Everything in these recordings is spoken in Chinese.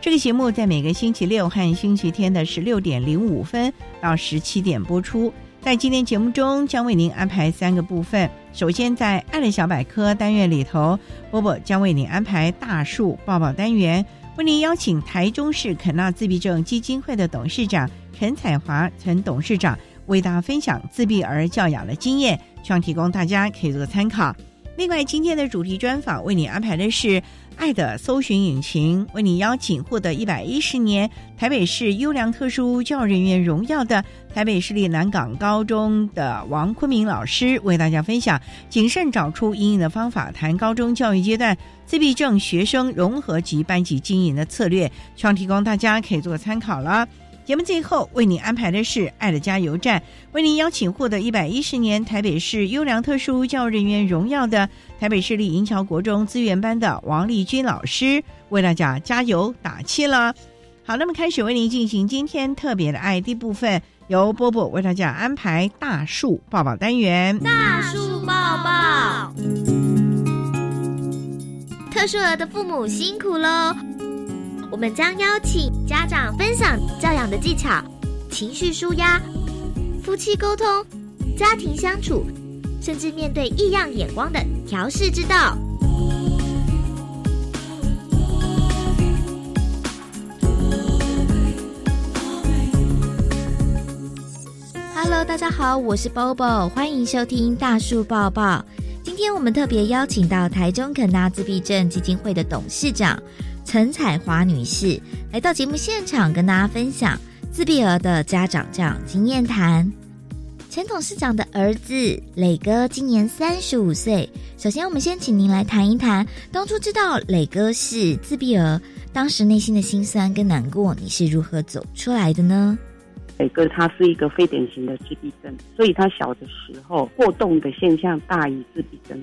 这个节目在每个星期六和星期天的十六点零五分到十七点播出。在今天节目中，将为您安排三个部分。首先，在“爱的小百科”单元里头，波波将为您安排大树抱抱单元，为您邀请台中市肯纳自闭症基金会的董事长陈彩华陈董事长为大家分享自闭儿教养的经验，希望提供大家可以做参考。另外，今天的主题专访为你安排的是。爱的搜寻引擎为你邀请获得一百一十年台北市优良特殊教育人员荣耀的台北市立南港高中的王坤明老师，为大家分享谨慎找出阴影的方法，谈高中教育阶段自闭症学生融合及班级经营的策略，希望提供大家可以做参考了。节目最后为您安排的是爱的加油站，为您邀请获得一百一十年台北市优良特殊教育人员荣耀的台北市立银桥国中资源班的王丽君老师，为大家加油打气了。好，那么开始为您进行今天特别的爱的部分，由波波为大家安排大树抱抱单元。大树抱抱，特殊儿的父母辛苦喽。我们将邀请家长分享教养的技巧、情绪舒压、夫妻沟通、家庭相处，甚至面对异样眼光的调试之道。Hello，大家好，我是 Bobo，欢迎收听大树抱抱。今天我们特别邀请到台中肯纳自闭症基金会的董事长。陈彩华女士来到节目现场，跟大家分享自闭儿的家长这样经验谈。前董事长的儿子磊哥今年三十五岁。首先，我们先请您来谈一谈，当初知道磊哥是自闭儿，当时内心的辛酸跟难过，你是如何走出来的呢？磊哥他是一个非典型的自闭症，所以他小的时候过动的现象大于自闭症，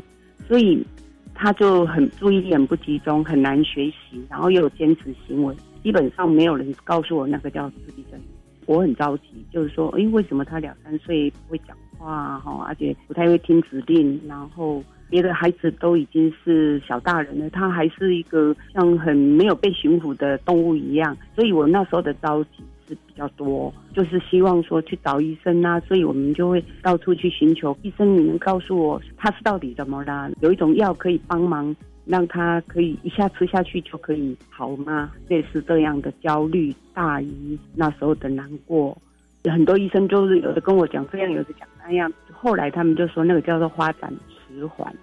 所以。他就很注意力很不集中，很难学习，然后又有坚持行为，基本上没有人告诉我那个叫自闭症。我很着急，就是说，哎，为什么他两三岁不会讲话哈，而且不太会听指令，然后别的孩子都已经是小大人了，他还是一个像很没有被驯服的动物一样，所以我那时候的着急。是比较多，就是希望说去找医生啊，所以我们就会到处去寻求医生。你能告诉我他是到底怎么了？有一种药可以帮忙，让他可以一下吃下去就可以好吗？类似这样的焦虑大于那时候的难过。很多医生就是有的跟我讲这样，有的讲那样。后来他们就说那个叫做发展迟缓。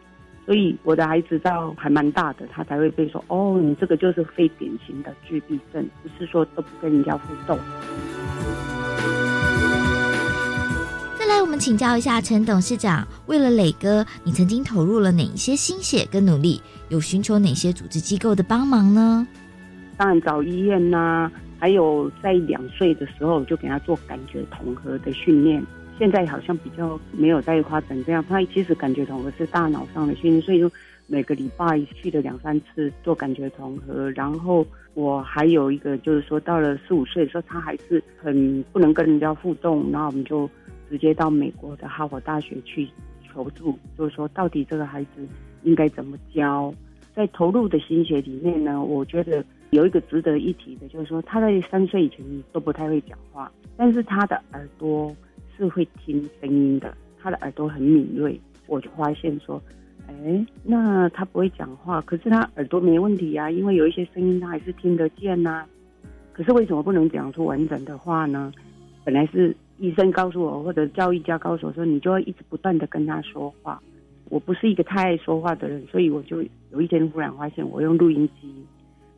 所以我的孩子到还蛮大的，他才会被说哦，你这个就是非典型的自闭症，不是说都不跟人家互动。再来，我们请教一下陈董事长，为了磊哥，你曾经投入了哪一些心血跟努力？有寻求哪些组织机构的帮忙呢？当然找医院呐，还有在两岁的时候就给他做感觉统合的训练。现在好像比较没有在发展这样，他其实感觉统合是大脑上的训练，所以说每个礼拜去了两三次做感觉统合。然后我还有一个就是说，到了四五岁的时候，他还是很不能跟人家互动，然后我们就直接到美国的哈佛大学去求助，就是说到底这个孩子应该怎么教。在投入的心血里面呢，我觉得有一个值得一提的，就是说他在三岁以前都不太会讲话，但是他的耳朵是会听声音的，他的耳朵很敏锐。我就发现说。哎，那他不会讲话，可是他耳朵没问题呀，因为有一些声音他还是听得见呐。可是为什么不能讲出完整的话呢？本来是医生告诉我，或者教育家告诉我说，你就要一直不断的跟他说话。我不是一个太爱说话的人，所以我就有一天忽然发现，我用录音机，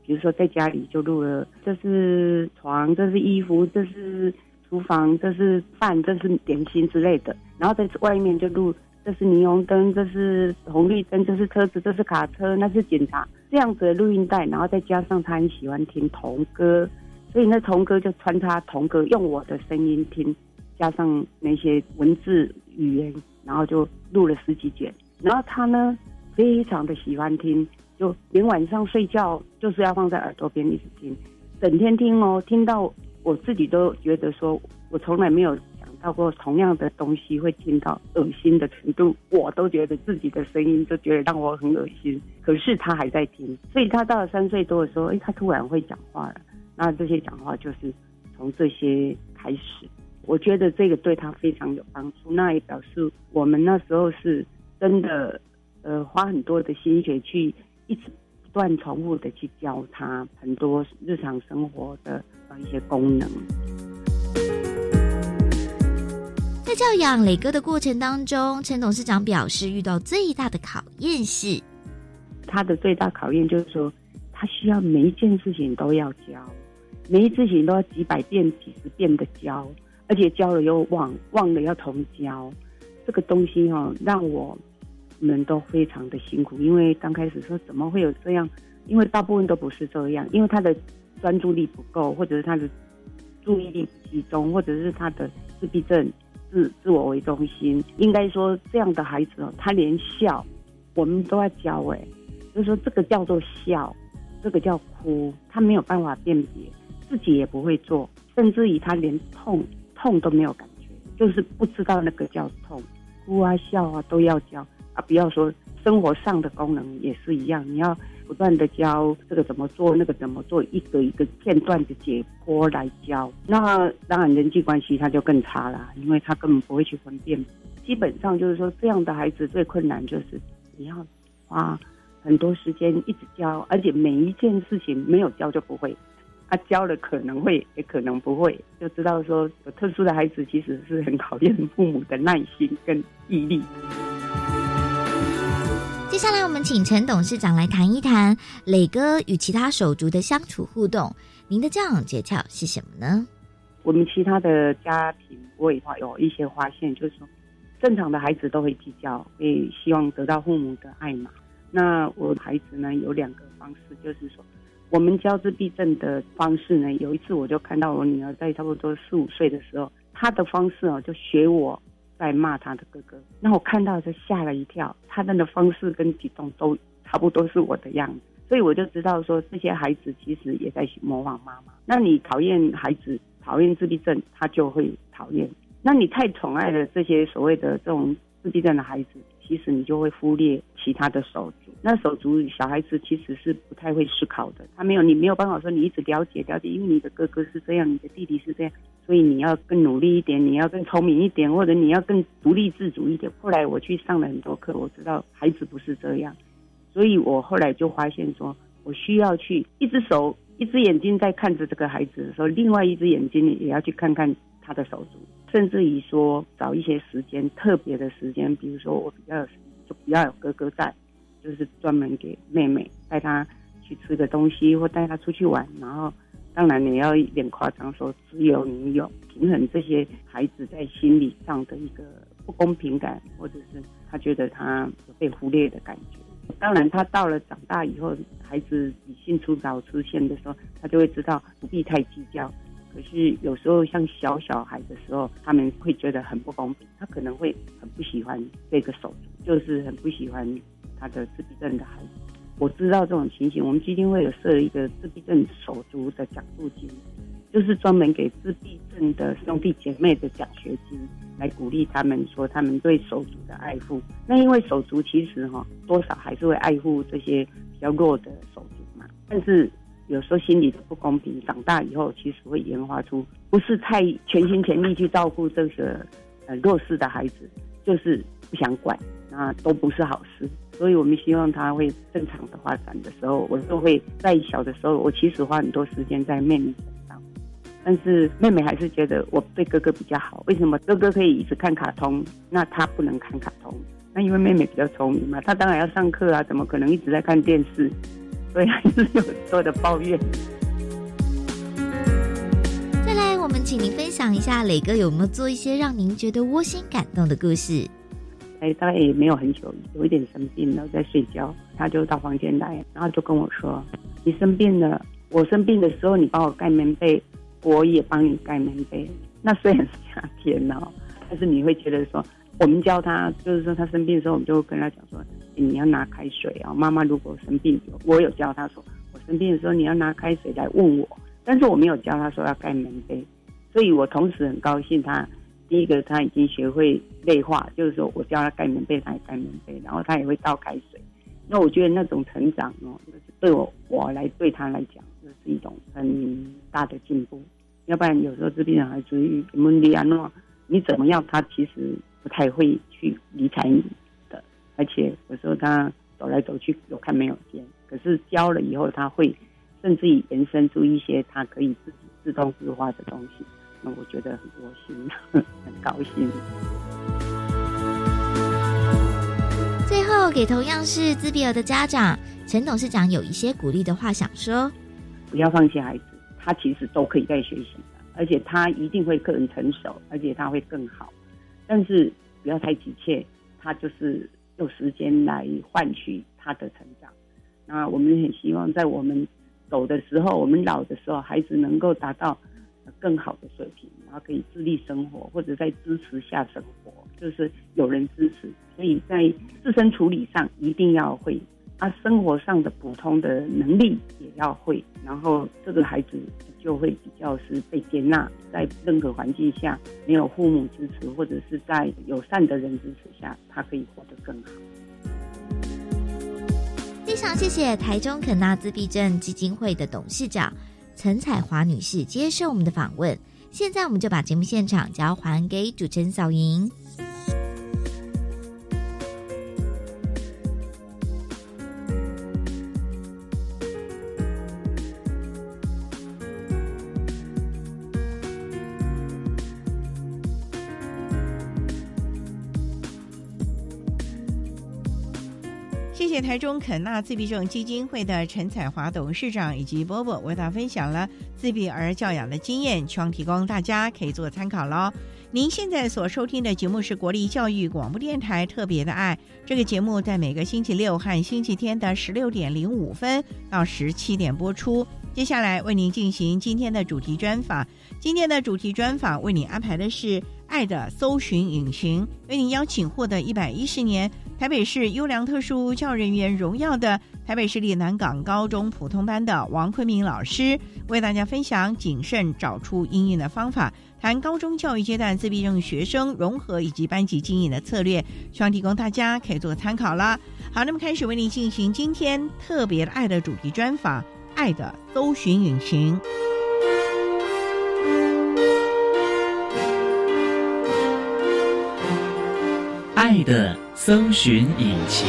比如说在家里就录了，这是床，这是衣服，这是厨房，这是饭，这是点心之类的，然后在外面就录。这是霓虹灯，这是红绿灯，这是车子，这是卡车，那是警察。这样子的录音带，然后再加上他很喜欢听童歌，所以那童歌就穿插童歌，用我的声音听，加上那些文字语言，然后就录了十几卷。然后他呢，非常的喜欢听，就连晚上睡觉就是要放在耳朵边一直听，整天听哦，听到我自己都觉得说，我从来没有想。到过同样的东西会听到恶心的程度，我都觉得自己的声音都觉得让我很恶心。可是他还在听，所以他到了三岁多的时候，哎，他突然会讲话了。那这些讲话就是从这些开始，我觉得这个对他非常有帮助。那也表示我们那时候是真的，呃，花很多的心血去一直断重复的去教他很多日常生活的一些功能。在教养磊哥的过程当中，陈董事长表示，遇到最大的考验是，他的最大考验就是说，他需要每一件事情都要教，每一件事情都要几百遍、几十遍的教，而且教了又忘，忘了要重教。这个东西哈，让我们都非常的辛苦，因为刚开始说怎么会有这样？因为大部分都不是这样，因为他的专注力不够，或者是他的注意力不集中，或者是他的自闭症。自自我为中心，应该说这样的孩子哦，他连笑，我们都要教哎，就是说这个叫做笑，这个叫哭，他没有办法辨别，自己也不会做，甚至于他连痛痛都没有感觉，就是不知道那个叫痛，哭啊笑啊都要教啊，不要说生活上的功能也是一样，你要。不断的教这个怎么做，那个怎么做，一个一个片段的解剖来教。那当然人际关系他就更差了，因为他根本不会去分辨。基本上就是说，这样的孩子最困难就是你要花很多时间一直教，而且每一件事情没有教就不会，他教了可能会也可能不会，就知道说有特殊的孩子其实是很 考验父母的耐心跟毅力。接下来，我们请陈董事长来谈一谈磊哥与其他手足的相处互动。您的教养诀窍是什么呢？我们其他的家庭，我也有一些发现，就是说，正常的孩子都会计较，会希望得到父母的爱嘛。那我孩子呢，有两个方式，就是说，我们教自闭症的方式呢，有一次我就看到我女儿在差不多四五岁的时候，她的方式哦，就学我。在骂他的哥哥，那我看到就吓了一跳。他们的方式跟举动都差不多是我的样子，所以我就知道说这些孩子其实也在模仿妈妈。那你讨厌孩子，讨厌自闭症，他就会讨厌。那你太宠爱了这些所谓的这种自闭症的孩子，其实你就会忽略其他的手足。那手足小孩子其实是不太会思考的，他没有你没有办法说你一直了解了解，因为你的哥哥是这样，你的弟弟是这样。所以你要更努力一点，你要更聪明一点，或者你要更独立自主一点。后来我去上了很多课，我知道孩子不是这样，所以我后来就发现说，我需要去一只手、一只眼睛在看着这个孩子的时候，另外一只眼睛也要去看看他的手足，甚至于说找一些时间特别的时间，比如说我比较有就比较有哥哥在，就是专门给妹妹带她去吃个东西，或带她出去玩，然后。当然，你要一点夸张说，只有你有平衡这些孩子在心理上的一个不公平感，或者是他觉得他被忽略的感觉。当然，他到了长大以后，孩子理性出早出现的时候，他就会知道不必太计较。可是有时候像小小孩的时候，他们会觉得很不公平，他可能会很不喜欢这个手足，就是很不喜欢他的自闭症的孩子。我知道这种情形，我们基金会有设一个自闭症手足的讲述金，就是专门给自闭症的兄弟姐妹的奖学金，来鼓励他们说他们对手足的爱护。那因为手足其实哈多少还是会爱护这些比较弱的手足嘛，但是有时候心里的不公平，长大以后其实会演化出不是太全心全力去照顾这个呃弱势的孩子，就是不想管，那都不是好事。所以我们希望他会正常的发展的时候，我都会在小的时候，我其实花很多时间在妹妹身上，但是妹妹还是觉得我对哥哥比较好。为什么哥哥可以一直看卡通，那他不能看卡通？那因为妹妹比较聪明嘛，她当然要上课啊，怎么可能一直在看电视？所以还是有很多的抱怨。再来，我们请您分享一下磊哥有没有做一些让您觉得窝心感动的故事。哎，大概也没有很久，有一点生病了，在睡觉，他就到房间来，然后就跟我说：“你生病了，我生病的时候你帮我盖棉被，我也帮你盖棉被。那虽然是夏天哦，但是你会觉得说，我们教他，就是说他生病的时候，我们就跟他讲说，你要拿开水啊。妈妈如果生病，我有教他说，我生病的时候你要拿开水来问我，但是我没有教他说要盖棉被，所以我同时很高兴他。”第一个，他已经学会内化，就是说我教他盖棉被，他也盖棉被，然后他也会倒开水。那我觉得那种成长哦，就是对我我来对他来讲，这是一种很大的进步。要不然有时候这边孩子蒙迪亚诺，你怎么样，他其实不太会去理睬你的。而且有时候他走来走去有看没有见，可是教了以后，他会甚至于延伸出一些他可以自己自动自发的东西。那我觉得很窝心，很高兴。最后，给同样是自闭儿的家长陈董事长有一些鼓励的话想说：不要放弃孩子，他其实都可以在学习的，而且他一定会更成熟，而且他会更好。但是不要太急切，他就是用时间来换取他的成长。那我们很希望在我们走的时候，我们老的时候，孩子能够达到。更好的水平，然后可以自立生活，或者在支持下生活，就是有人支持，所以在自身处理上一定要会，啊，生活上的普通的能力也要会，然后这个孩子就会比较是被接纳，在任何环境下没有父母支持，或者是在友善的人支持下，他可以活得更好。非常谢谢台中肯纳自闭症基金会的董事长。陈彩华女士接受我们的访问，现在我们就把节目现场交还给主持人小莹。台中肯纳自闭症基金会的陈彩华董事长以及波波为大家分享了自闭儿教养的经验，希望提供大家可以做参考喽。您现在所收听的节目是国立教育广播电台特别的爱，这个节目在每个星期六和星期天的十六点零五分到十七点播出。接下来为您进行今天的主题专访，今天的主题专访为您安排的是爱的搜寻引擎，为您邀请获得一百一十年。台北市优良特殊教人员荣耀的台北市立南港高中普通班的王坤明老师，为大家分享谨慎找出应用的方法，谈高中教育阶段自闭症学生融合以及班级经营的策略，希望提供大家可以做参考啦。好，那么开始为您进行今天特别的爱的主题专访，爱的搜寻引擎。爱的搜寻引擎。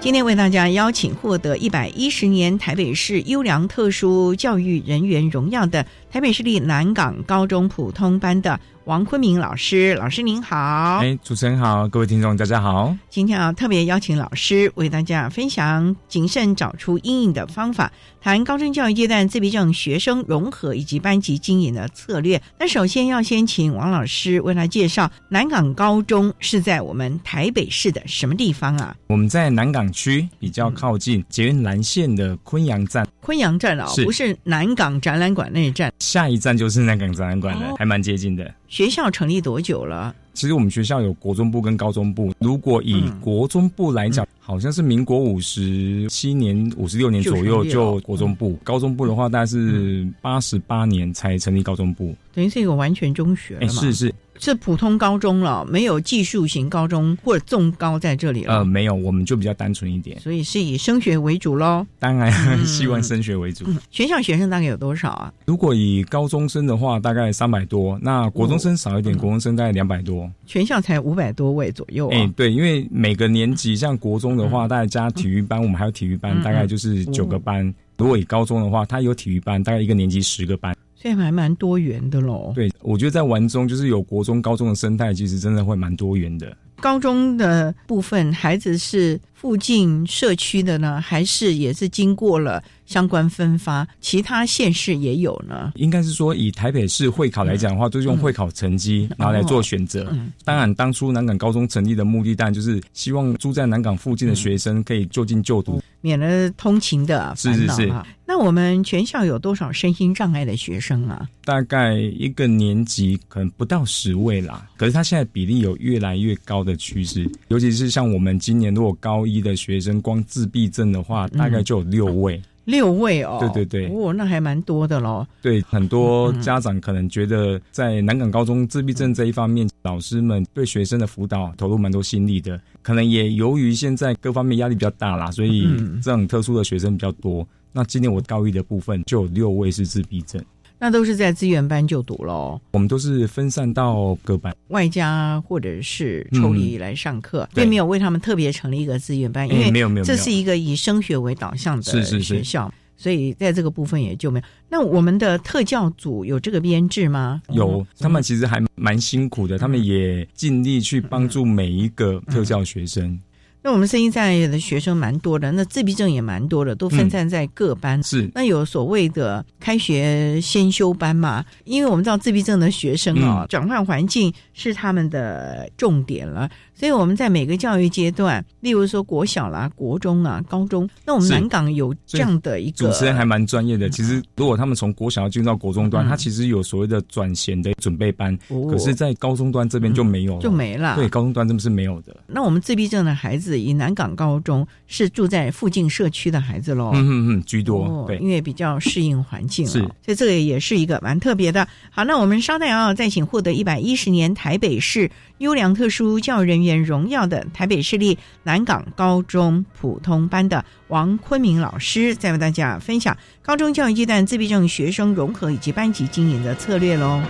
今天为大家邀请获得一百一十年台北市优良特殊教育人员荣耀的台北市立南港高中普通班的。王坤明老师，老师您好！哎，主持人好，各位听众大家好。今天啊，特别邀请老师为大家分享谨慎找出阴影的方法，谈高中教育阶段自闭症学生融合以及班级经营的策略。那首先要先请王老师为他介绍南港高中是在我们台北市的什么地方啊？我们在南港区比较靠近捷运蓝线的昆阳站。昆阳站啊，不是南港展览馆那一站。下一站就是南港展览馆了，哦还蛮接近的。学校成立多久了？其实我们学校有国中部跟高中部。如果以嗯国中部来讲，好像是民国五十七年、五十六年左右就国中部。高中部的话，大概是八十八年才成立高中部。等于是一个完全中学嘛？是是，是普通高中了，没有技术型高中或者重高在这里了。呃，没有，我们就比较单纯一点。所以是以升学为主喽。当然嗯希望升学为主。嗯，学校学生大概有多少啊？如果以高中生的话，大概三百多；那国中生少一点，嗯国中生大概两百多。全校才五百多位左右啊。哎、对，因为每个年级，像国中的话，大概加体育班，我们还有体育班，嗯大概就是九个班。如果以高中的话，它有体育班，大概一个年级十个班。所以还蛮多元的喽。对，我觉得在玩中就是有国中、高中的生态，其实真的会蛮多元的。高中的部分，孩子是附近社区的呢，还是也是经过了相关分发？其他县市也有呢。应该是说，以台北市会考来讲的话，就是用会考成绩然后来做选择。嗯，当然，当初南港高中成立的目的，当然就是希望住在南港附近的学生可以就近就读。免了通勤的是是是烦恼啊。那我们全校有多少身心障碍的学生啊？大概一个年级可能不到十位啦，可是他现在比例有越来越高的趋势，尤其是像我们今年如果高一的学生光自闭症的话，大概就有六位。六位哦。对对对哦，那还蛮多的喽。对，很多家长可能觉得在南港高中自闭症这一方面，老师们对学生的辅导投入蛮多心力的，可能也由于现在各方面压力比较大啦，所以嗯这种特殊的学生比较多。那今年我高一的部分就有六位是自闭症，那都是在资源班就读喽，我们都是分散到各班。外加或者是抽离来上课，对并没有为他们特别成立一个资源班，因哎为没有没有这是一个以升学为导向的是是是学校，所以在这个部分也就没有。那我们的特教组有这个编制吗？有哦，他们其实还蛮辛苦的，他们也尽力去帮助每一个特教学生。那我们声音在的学生蛮多的，那自闭症也蛮多的，都分散在各班。是那有所谓的开学先修班嘛？因为我们知道自闭症的学生啊、嗯转换环境是他们的重点了，所以我们在每个教育阶段，例如说国小啦、国中啊、高中，那我们南港有这样的一个主持人还蛮专业的。其实，如果他们从国小进入到国中端，嗯他其实有所谓的转衔的准备班，哦可是，在高中端这边就没有了，就没了。对，高中端真的是没有的。那我们自闭症的孩子，以南港高中是住在附近社区的孩子喽。嗯嗯嗯，居多。哦，对因，为比较适应环境了，是所以这个也是一个蛮特别的。好，那我们稍待啊，再请获得一百一十年台北市优良特殊教育人员荣耀的台北市立南港高中普通班的王坤明老师，再为大家分享高中教育阶段自闭症学生融合以及班级经营的策略喽。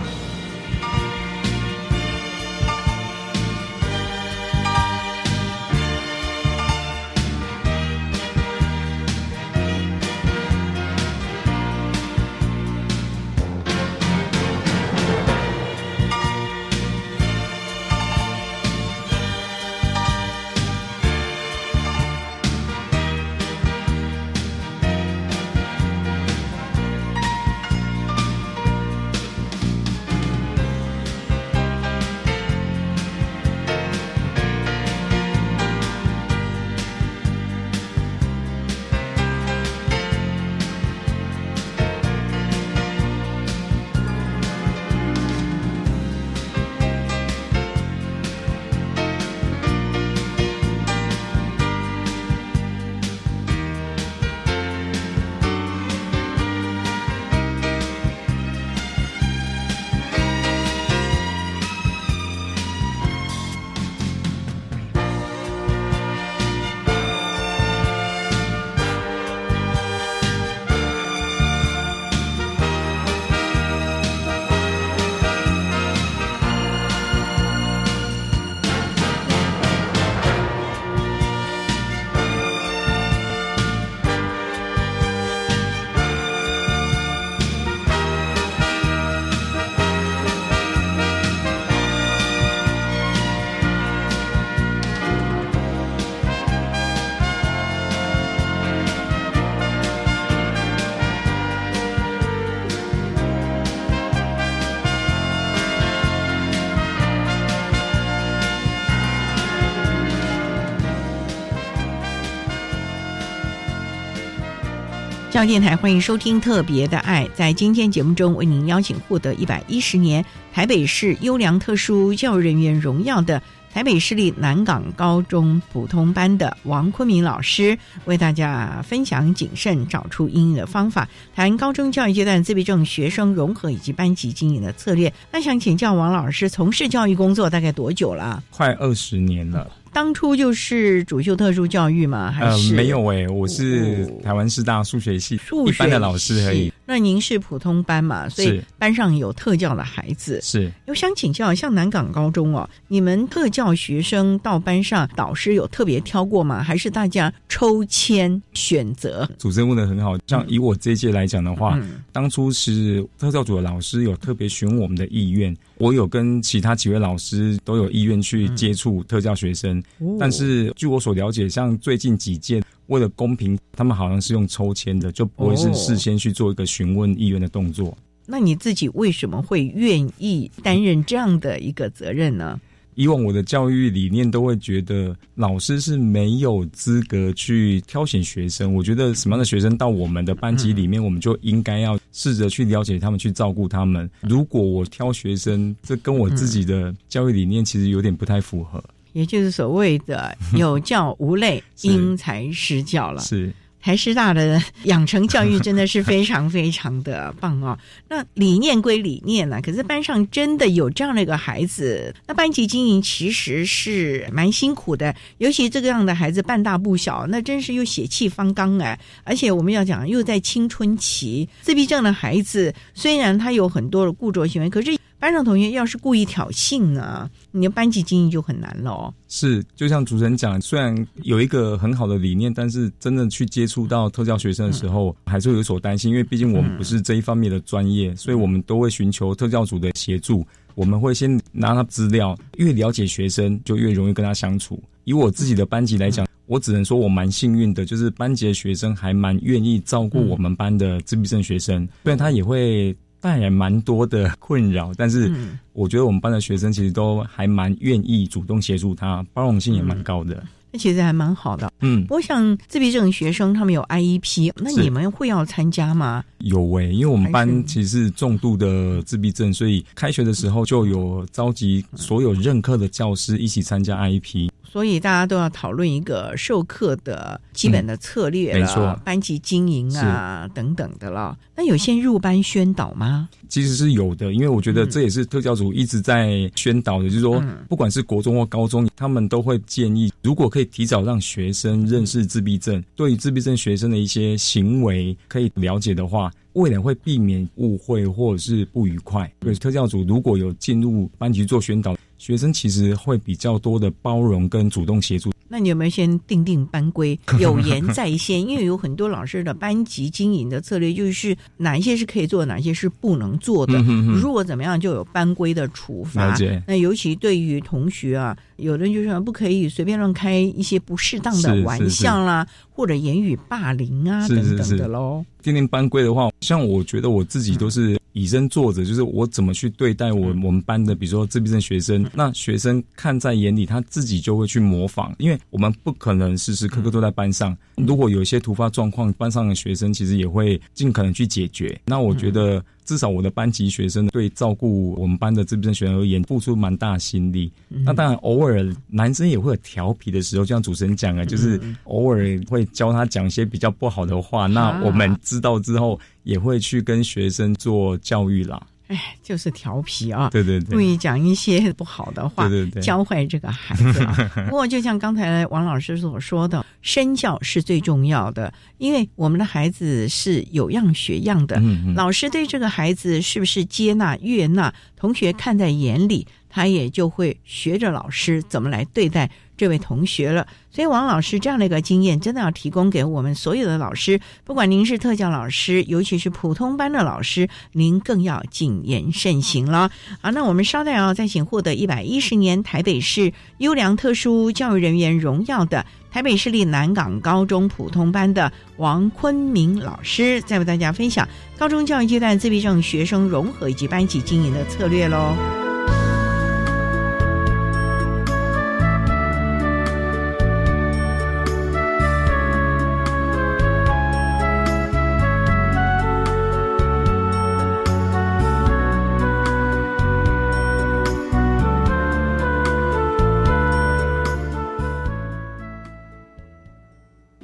教电台欢迎收听《特别的爱》。在今天节目中，为您邀请获得一百一十年台北市优良特殊教育人员荣耀的台北市立南港高中普通班的王坤明老师，为大家分享谨慎找出应用的方法，谈高中教育阶段自闭症学生融合以及班级经营的策略。那想请教王老师，从事教育工作大概多久了？快二十年了。当初就是主修特殊教育吗？还是、呃、没有诶、我是台湾师大数学系一般的老师而已。那您是普通班嘛？所以班上有特教的孩子。是，我想请教，像南港高中哦，你们特教学生到班上，导师有特别挑过吗？还是大家抽签选择？主持人问的很好，像以我这一届来讲的话，嗯当初是特教组的老师有特别询我们的意愿，我有跟其他几位老师都有意愿去接触特教学生，哦但是据我所了解，像最近几届。为了公平，他们好像是用抽签的，就不会是事先去做一个询问意愿的动作。那你自己为什么会愿意担任这样的一个责任呢？以往我的教育理念都会觉得老师是没有资格去挑选学生。我觉得什么样的学生到我们的班级里面，我们就应该要试着去了解他们，去照顾他们。如果我挑学生，这跟我自己的教育理念其实有点不太符合。也就是所谓的 有教无类，因材施教了。是。台师大的 养成教育真的是非常非常的棒哦。那理念归理念呢、啊，可是班上真的有这样的一个孩子，那班级经营其实是蛮辛苦的，尤其这个样的孩子半大不小，那真是又血气方刚哎。而且我们要讲，又在青春期，自闭症的孩子虽然他有很多的固着行为，可是。班上同学要是故意挑衅呢，你的班级经营就很难了哦。是，就像主持人讲，虽然有一个很好的理念，但是真的去接触到特教学生的时候，嗯、还是会有所担心，因为毕竟我们不是这一方面的专业，嗯、所以我们都会寻求特教组的协助。我们会先拿他资料，越了解学生，就越容易跟他相处。以我自己的班级来讲，嗯、我只能说我蛮幸运的，就是班级的学生还蛮愿意照顾我们班的自闭症学生，虽然他也会。带来蛮多的困扰，但是我觉得我们班的学生其实都还蛮愿意主动协助他，包容性也蛮高的。那、嗯、其实还蛮好的。嗯，我想自闭症学生他们有 IEP，那你们会要参加吗？有诶、欸，因为我们班其实是重度的自闭症，所以开学的时候就有召集所有任课的教师一起参加 IEP。所以大家都要讨论一个授课的基本的策略没错，班级经营啊等等的了。那有先入班宣导吗？其实是有的，因为我觉得这也是特教组一直在宣导的，嗯、就是说，不管是国中或高中，他们都会建议，如果可以提早让学生认识自闭症，对于自闭症学生的一些行为可以了解的话。未来会避免误会或者是不愉快。对特教组如果有进入班级做宣导，学生其实会比较多的包容跟主动协助。那你有没有先定定班规，有言在先？因为有很多老师的班级经营的策略就是哪一些是可以做，哪些是不能做的。嗯、如果怎么样，就有班规的处罚。那尤其对于同学啊，有的人就说不可以随便乱开一些不适当的玩笑啦，或者言语霸凌啊等等的喽。定定班规的话，像我觉得我自己都是以身作则，就是我怎么去对待我我们班的，比如说自闭症学生，那学生看在眼里，他自己就会去模仿，因为我们不可能时时刻刻都在班上。如果有一些突发状况，班上的学生其实也会尽可能去解决。那我觉得。至少我的班级学生对照顾我们班的自闭症学生而言，付出蛮大心力。嗯、那当然，偶尔男生也会有调皮的时候，就像主持人讲啊，就是偶尔会教他讲一些比较不好的话。嗯、那我们知道之后，也会去跟学生做教育啦。哎，就是调皮啊！对对对，故意讲一些不好的话，对对对，教坏这个孩子、啊。不过，就像刚才王老师所说的，身教是最重要的，因为我们的孩子是有样学样的。嗯嗯，老师对这个孩子是不是接纳、悦纳，同学看在眼里，他也就会学着老师怎么来对待这位同学了。所以，王老师这样的一个经验，真的要提供给我们所有的老师，不管您是特教老师，尤其是普通班的老师，您更要谨言慎行了。啊，那我们稍待啊，再请获得一百一十年台北市优良特殊教育人员荣耀的台北市立南港高中普通班的王坤明老师，再为大家分享高中教育阶段自闭症学生融合以及班级经营的策略喽。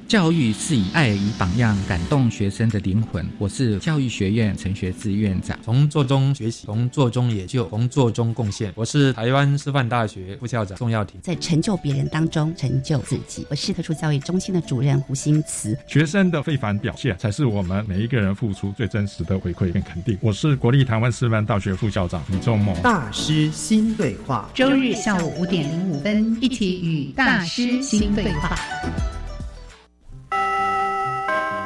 教育是以爱与榜样感动学生的灵魂。我是教育学院陈学志院长。从做中学习，从做中研究，从做中贡献。我是台湾师范大学副校长宋耀庭。在成就别人当中成就自己。我是特殊教育中心的主任胡新慈。学生的非凡表现，才是我们每一个人付出最真实的回馈跟肯定。我是国立台湾师范大学副校长李仲谋。大师新对话，周日下午五点零五分，一起与大师新对话。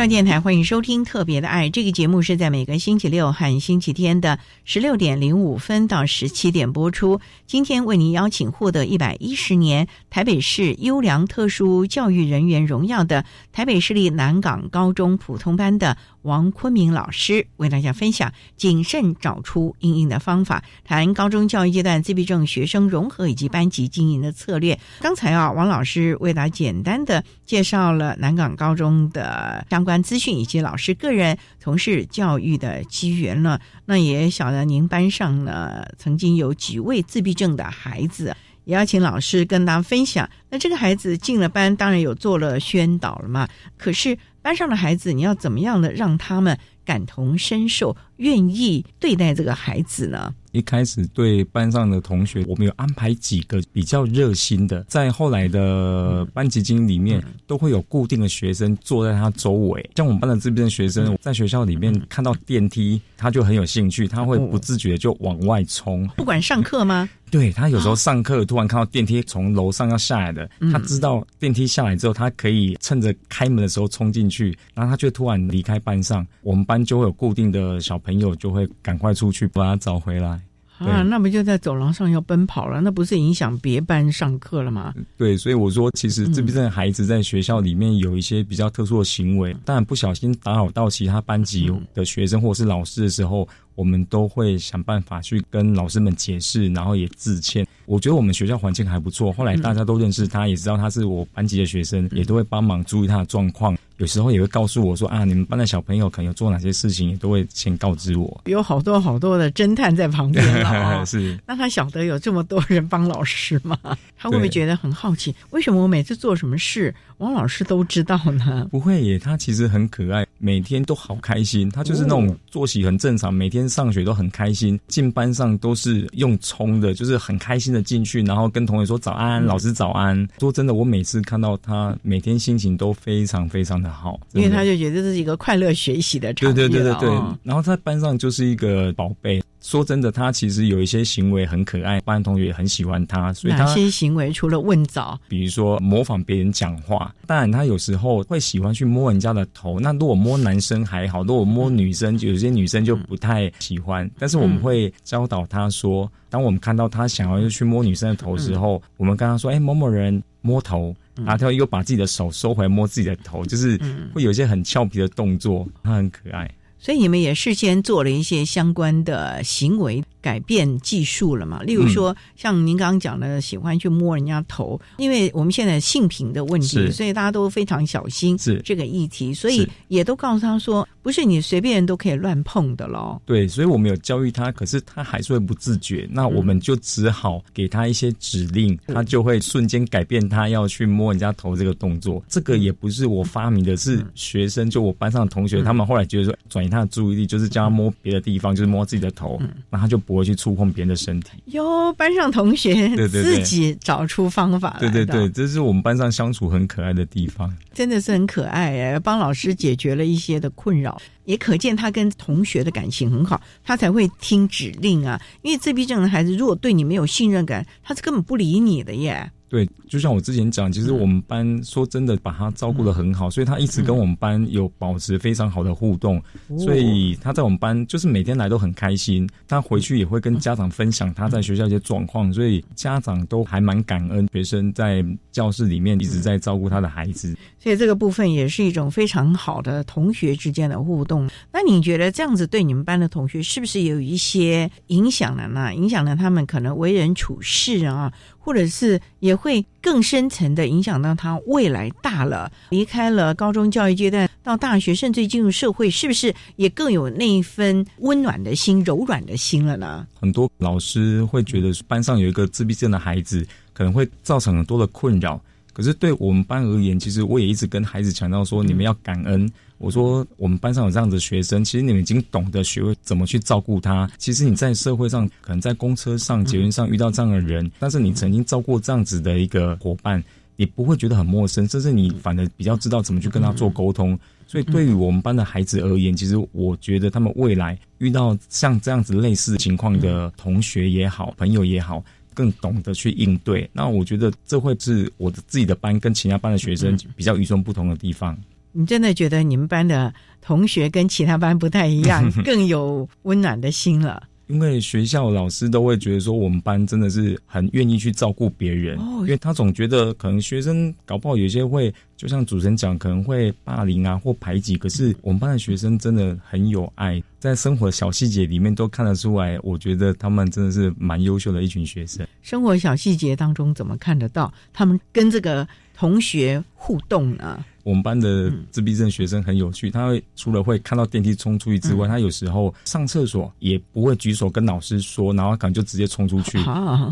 教电台欢迎收听《特别的爱》这个节目，是在每个星期六和星期天的十六点零五分到十七点播出。今天为您邀请获得一百一十年台北市优良特殊教育人员荣耀的台北市立南港高中普通班的王坤明老师，为大家分享谨慎找出应应的方法，谈高中教育阶段自闭症学生融合以及班级经营的策略。刚才啊，王老师为大家简单的介绍了南港高中的相关。资讯以及老师个人从事教育的机缘呢？那也晓得您班上呢曾经有几位自闭症的孩子，也要请老师跟大家分享。那这个孩子进了班，当然有做了宣导了嘛。可是班上的孩子，你要怎么样的让他们感同身受，愿意对待这个孩子呢？一开始对班上的同学，我们有安排几个比较热心的，在后来的班级经理里面，都会有固定的学生坐在他周围。像我们班的这边的学生，在学校里面看到电梯，他就很有兴趣，他会不自觉就往外冲。不管上课吗？对他有时候上课突然看到电梯从楼上要下来的，他知道电梯下来之后，他可以趁着开门的时候冲进去，然后他就突然离开班上。我们班就会有固定的小朋友就会赶快出去把他找回来。啊，那不就在走廊上要奔跑了？那不是影响别班上课了吗？对，所以我说，其实自闭症孩子在学校里面有一些比较特殊的行为，当然不小心打扰到其他班级的学生或是老师的时候，我们都会想办法去跟老师们解释，然后也致歉。我觉得我们学校环境还不错，后来大家都认识他，也知道他是我班级的学生，也都会帮忙注意他的状况。有时候也会告诉我说啊，你们班的小朋友可能有做哪些事情，也都会先告知我。有好多好多的侦探在旁边 是，那他晓得有这么多人帮老师吗？他会不会觉得很好奇？为什么我每次做什么事，王老师都知道呢？不会耶，他其实很可爱，每天都好开心。他就是那种作息很正常，每天上学都很开心，进班上都是用冲的，就是很开心的进去，然后跟同学说早安，老师早安。说真的，我每次看到他，每天心情都非常非常的。好，因为他就觉得这是一个快乐学习的场对对对对对。然后在班上就是一个宝贝。说真的，他其实有一些行为很可爱，班同学也很喜欢他。所以哪些行为？除了问早，比如说模仿别人讲话。当然，他有时候会喜欢去摸人家的头。那如果摸男生还好，如果摸女生，有些女生就不太喜欢。但是我们会教导他说，当我们看到他想要去摸女生的头时候，我们跟他说：“哎，某某人摸头。”然后他又把自己的手收回摸自己的头，就是会有一些很俏皮的动作，他很可爱。所以你们也事先做了一些相关的行为。改变技术了嘛？例如说，像您刚刚讲的，喜欢去摸人家头，因为我们现在性平的问题，所以大家都非常小心这个议题，所以也都告诉他说，不是你随便人都可以乱碰的喽。对，所以我们有教育他，可是他还是会不自觉，那我们就只好给他一些指令，他就会瞬间改变他要去摸人家头这个动作。这个也不是我发明的，是学生就我班上的同学，他们后来觉得说转移。他的注意力就是叫他摸别的地方，就是摸自己的头，那他就不会去触碰别人的身体。哟，班上同学对对自己找出方法来，对对对，这是我们班上相处很可爱的地方，真的是很可爱哎，帮老师解决了一些的困扰，也可见他跟同学的感情很好，他才会听指令啊。因为自闭症的孩子如果对你没有信任感，他是根本不理你的耶。对，就像我之前讲，其实我们班说真的把他照顾的很好，所以他一直跟我们班有保持非常好的互动，所以他在我们班就是每天来都很开心。他回去也会跟家长分享他在学校一些状况，所以家长都还蛮感恩学生在教室里面一直在照顾他的孩子。所以这个部分也是一种非常好的同学之间的互动。那你觉得这样子对你们班的同学是不是有一些影响了呢？影响了他们可能为人处事啊？或者是也会更深层的影响到他未来大了，离开了高中教育阶段，到大学甚至进入社会，是不是也更有那一份温暖的心、柔软的心了呢？很多老师会觉得班上有一个自闭症的孩子，可能会造成很多的困扰。可是对我们班而言，其实我也一直跟孩子强调说，你们要感恩。我说我们班上有这样的学生，其实你们已经懂得学会怎么去照顾他。其实你在社会上，可能在公车上、捷运上遇到这样的人，但是你曾经照顾这样子的一个伙伴，你不会觉得很陌生，甚至你反而比较知道怎么去跟他做沟通。所以对于我们班的孩子而言，其实我觉得他们未来遇到像这样子类似情况的同学也好、朋友也好。更懂得去应对，那我觉得这会是我的自己的班跟其他班的学生比较与众不同的地方。你真的觉得你们班的同学跟其他班不太一样，更有温暖的心了？因为学校老师都会觉得说，我们班真的是很愿意去照顾别人，因为他总觉得可能学生搞不好有些会，就像主持人讲，可能会霸凌啊或排挤。可是我们班的学生真的很有爱，在生活小细节里面都看得出来。我觉得他们真的是蛮优秀的一群学生。生活小细节当中怎么看得到他们跟这个同学互动呢？我们班的自闭症学生很有趣，他会除了会看到电梯冲出去之外，他有时候上厕所也不会举手跟老师说，然后可能就直接冲出去。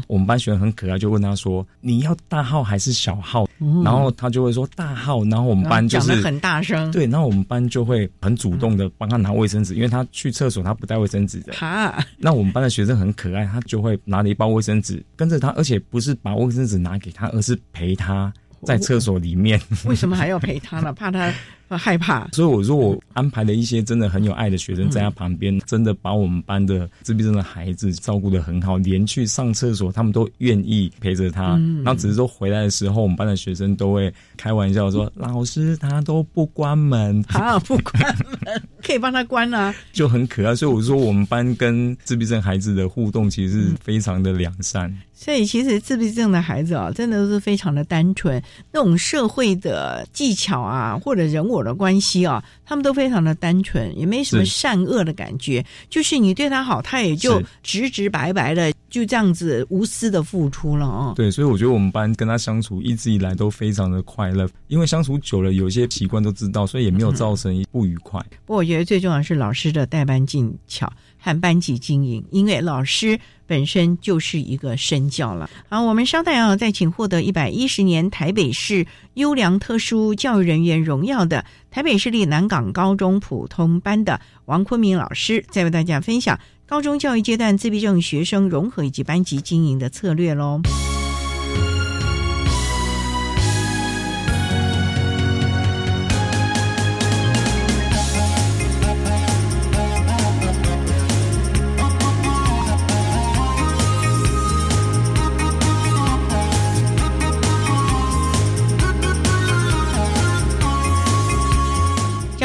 我们班学生很可爱，就问他说：“你要大号还是小号？”然后他就会说大号。然后我们班就是很大声，对，然后我们班就会很主动的帮他拿卫生纸，因为他去厕所他不带卫生纸的。哈，那我们班的学生很可爱，他就会拿了一包卫生纸跟着他，而且不是把卫生纸拿给他，而是陪他。在厕所里面，为什么还要陪他呢？怕他。害怕，所以我说我安排了一些真的很有爱的学生在他旁边，真的把我们班的自闭症的孩子照顾的很好，连去上厕所他们都愿意陪着他。然后只是说回来的时候，我们班的学生都会开玩笑说：“ 老师他都不关门，啊不关门，可以帮他关啊，就很可爱。”所以我说我们班跟自闭症孩子的互动其实是非常的良善。所以其实自闭症的孩子啊，真的都是非常的单纯，那种社会的技巧啊，或者人。我的关系啊，他们都非常的单纯，也没什么善恶的感觉。就是你对他好，他也就直直白白的就这样子无私的付出了啊。对，所以我觉得我们班跟他相处一直以来都非常的快乐，因为相处久了，有些习惯都知道，所以也没有造成不愉快。不过我觉得最重要是老师的代班技巧和班级经营，因为老师。本身就是一个身教了。好，我们稍待啊，再请获得一百一十年台北市优良特殊教育人员荣耀的台北市立南港高中普通班的王坤明老师，再为大家分享高中教育阶段自闭症学生融合以及班级经营的策略喽。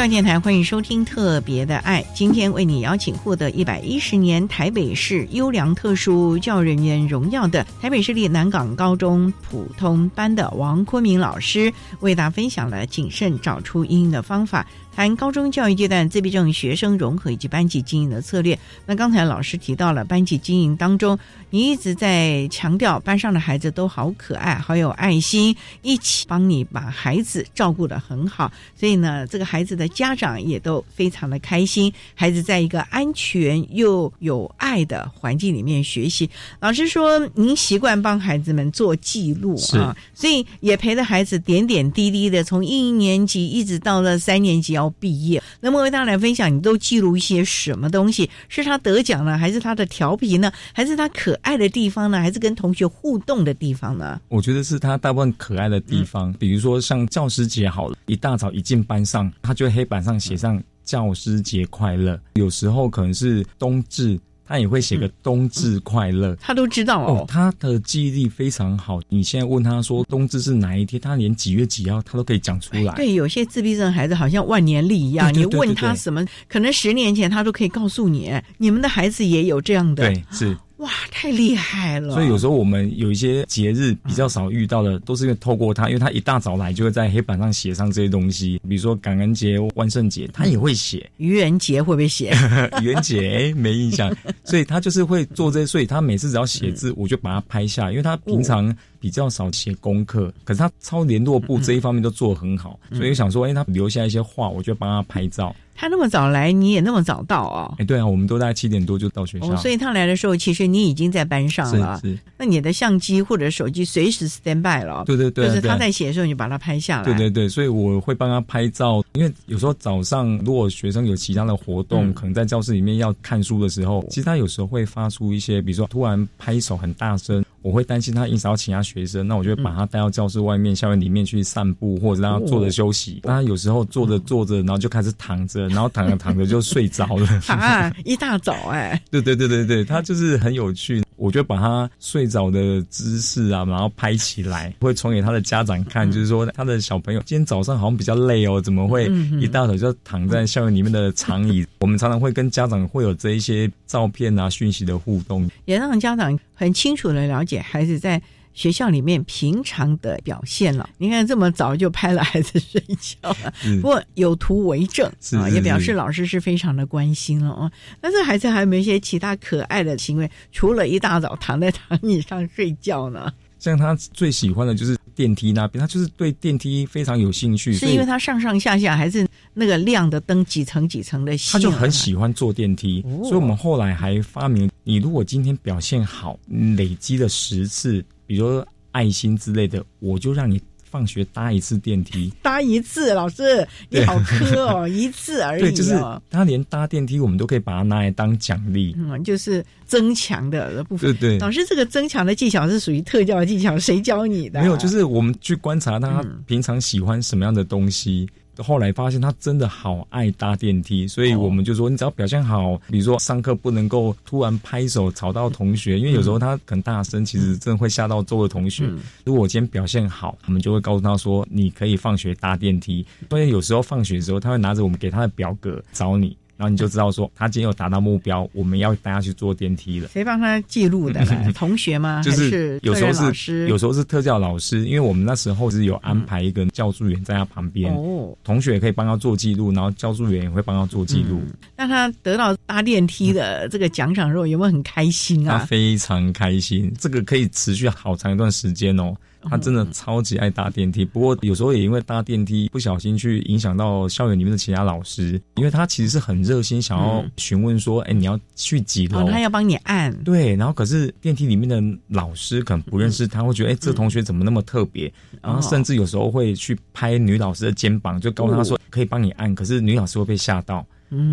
电台，欢迎收听《特别的爱》。今天为你邀请获得一百一十年台北市优良特殊教人员荣耀的台北市立南港高中普通班的王坤明老师，为大家分享了谨慎找出阴影的方法。谈高中教育阶段自闭症学生融合以及班级经营的策略。那刚才老师提到了班级经营当中，你一直在强调班上的孩子都好可爱、好有爱心，一起帮你把孩子照顾得很好。所以呢，这个孩子的家长也都非常的开心，孩子在一个安全又有爱的环境里面学习。老师说，您习惯帮孩子们做记录啊，所以也陪着孩子点点滴滴的，从一年级一直到了三年级要。毕业，那么为大家来分享，你都记录一些什么东西？是他得奖呢，还是他的调皮呢，还是他可爱的地方呢，还是跟同学互动的地方呢？我觉得是他大部分可爱的地方，比如说像教师节好了，一大早一进班上，他就黑板上写上教师节快乐。有时候可能是冬至。他也会写个冬至快乐，他都知道哦。他的记忆力非常好。你现在问他说冬至是哪一天，他连几月几号他都可以讲出来。对，有些自闭症孩子好像万年历一样，你问他什么，可能十年前他都可以告诉你。你们的孩子也有这样的？对，是。哇，太厉害了！所以有时候我们有一些节日比较少遇到的，都是因为透过他，因为他一大早来就会在黑板上写上这些东西，比如说感恩节、万圣节，他也会写。愚人节会不会写？愚人节哎，没印象。所以他就是会做这些，所以他每次只要写字，我就把它拍下，因为他平常比较少写功课，可是他抄联络簿这一方面都做得很好，所以想说，哎，他留下一些话，我就帮他拍照。他那么早来，你也那么早到啊？哎，对啊，我们都大概七点多就到学校，所以他来的时候，其实你已经在班上了。是，那你的相机或者手机随时 stand by 了。对对对，就是他在写的时候，你就把它拍下来。对对对，所以我会帮他拍照，因为有时候早上如果学生有其他的活动，可能在教室里面要看书的时候，其实他有时候会发出一些，比如说突然拍手很大声。我会担心他影响到其他学生，那我就把他带到教室外面、校园里面去散步，或者让他坐着休息。那他有时候坐着坐着，然后就开始躺着，然后躺着躺着就睡着了。啊，一大早哎！对对对对对，他就是很有趣。我就把他睡着的姿势啊，然后拍起来，会传给他的家长看，就是说他的小朋友今天早上好像比较累哦，怎么会一大早就躺在校园里面的长椅？我们常常会跟家长会有这一些照片啊、讯息的互动，也让家长很清楚的了解孩子在。学校里面平常的表现了，你看这么早就拍了孩子睡觉了，不过有图为证啊，也表示老师是非常的关心了啊。那这孩子还有没有一些其他可爱的行为？除了一大早躺在躺椅上睡觉呢？像他最喜欢的就是电梯那边，他就是对电梯非常有兴趣。是因为他上上下下还是那个亮的灯几层几层的？他就很喜欢坐电梯，所以我们后来还发明，你如果今天表现好，累积了十次。比如说爱心之类的，我就让你放学搭一次电梯，搭一次，老师你好苛哦，一次而已。对，就是他连搭电梯，我们都可以把它拿来当奖励，嗯，就是增强的部分。对对，老师这个增强的技巧是属于特教技巧，谁教你的？没有，就是我们去观察他平常喜欢什么样的东西。后来发现他真的好爱搭电梯，所以我们就说，你只要表现好，比如说上课不能够突然拍手吵到同学，因为有时候他很大声，其实真的会吓到周围同学。如果我今天表现好，我们就会告诉他说，你可以放学搭电梯。所以有时候放学的时候，他会拿着我们给他的表格找你。然后你就知道说他今天有达到目标，我们要带他去坐电梯了。谁帮他记录的？同学吗？就是有时候是有时候是特教老师，因为我们那时候是有安排一个教助员在他旁边，哦，同学也可以帮他做记录，然后教助员也会帮他做记录。那他得到搭电梯的这个奖赏之后，有没有很开心啊？他非常开心，这个可以持续好长一段时间哦。他真的超级爱搭电梯，不过有时候也因为搭电梯不小心去影响到校园里面的其他老师，因为他其实是很热心，想要询问说：“哎，你要去几楼？”他要帮你按。对，然后可是电梯里面的老师可能不认识他，会觉得：“哎，这同学怎么那么特别？”然后甚至有时候会去拍女老师的肩膀，就告诉他说：“可以帮你按。”可是女老师会被吓到。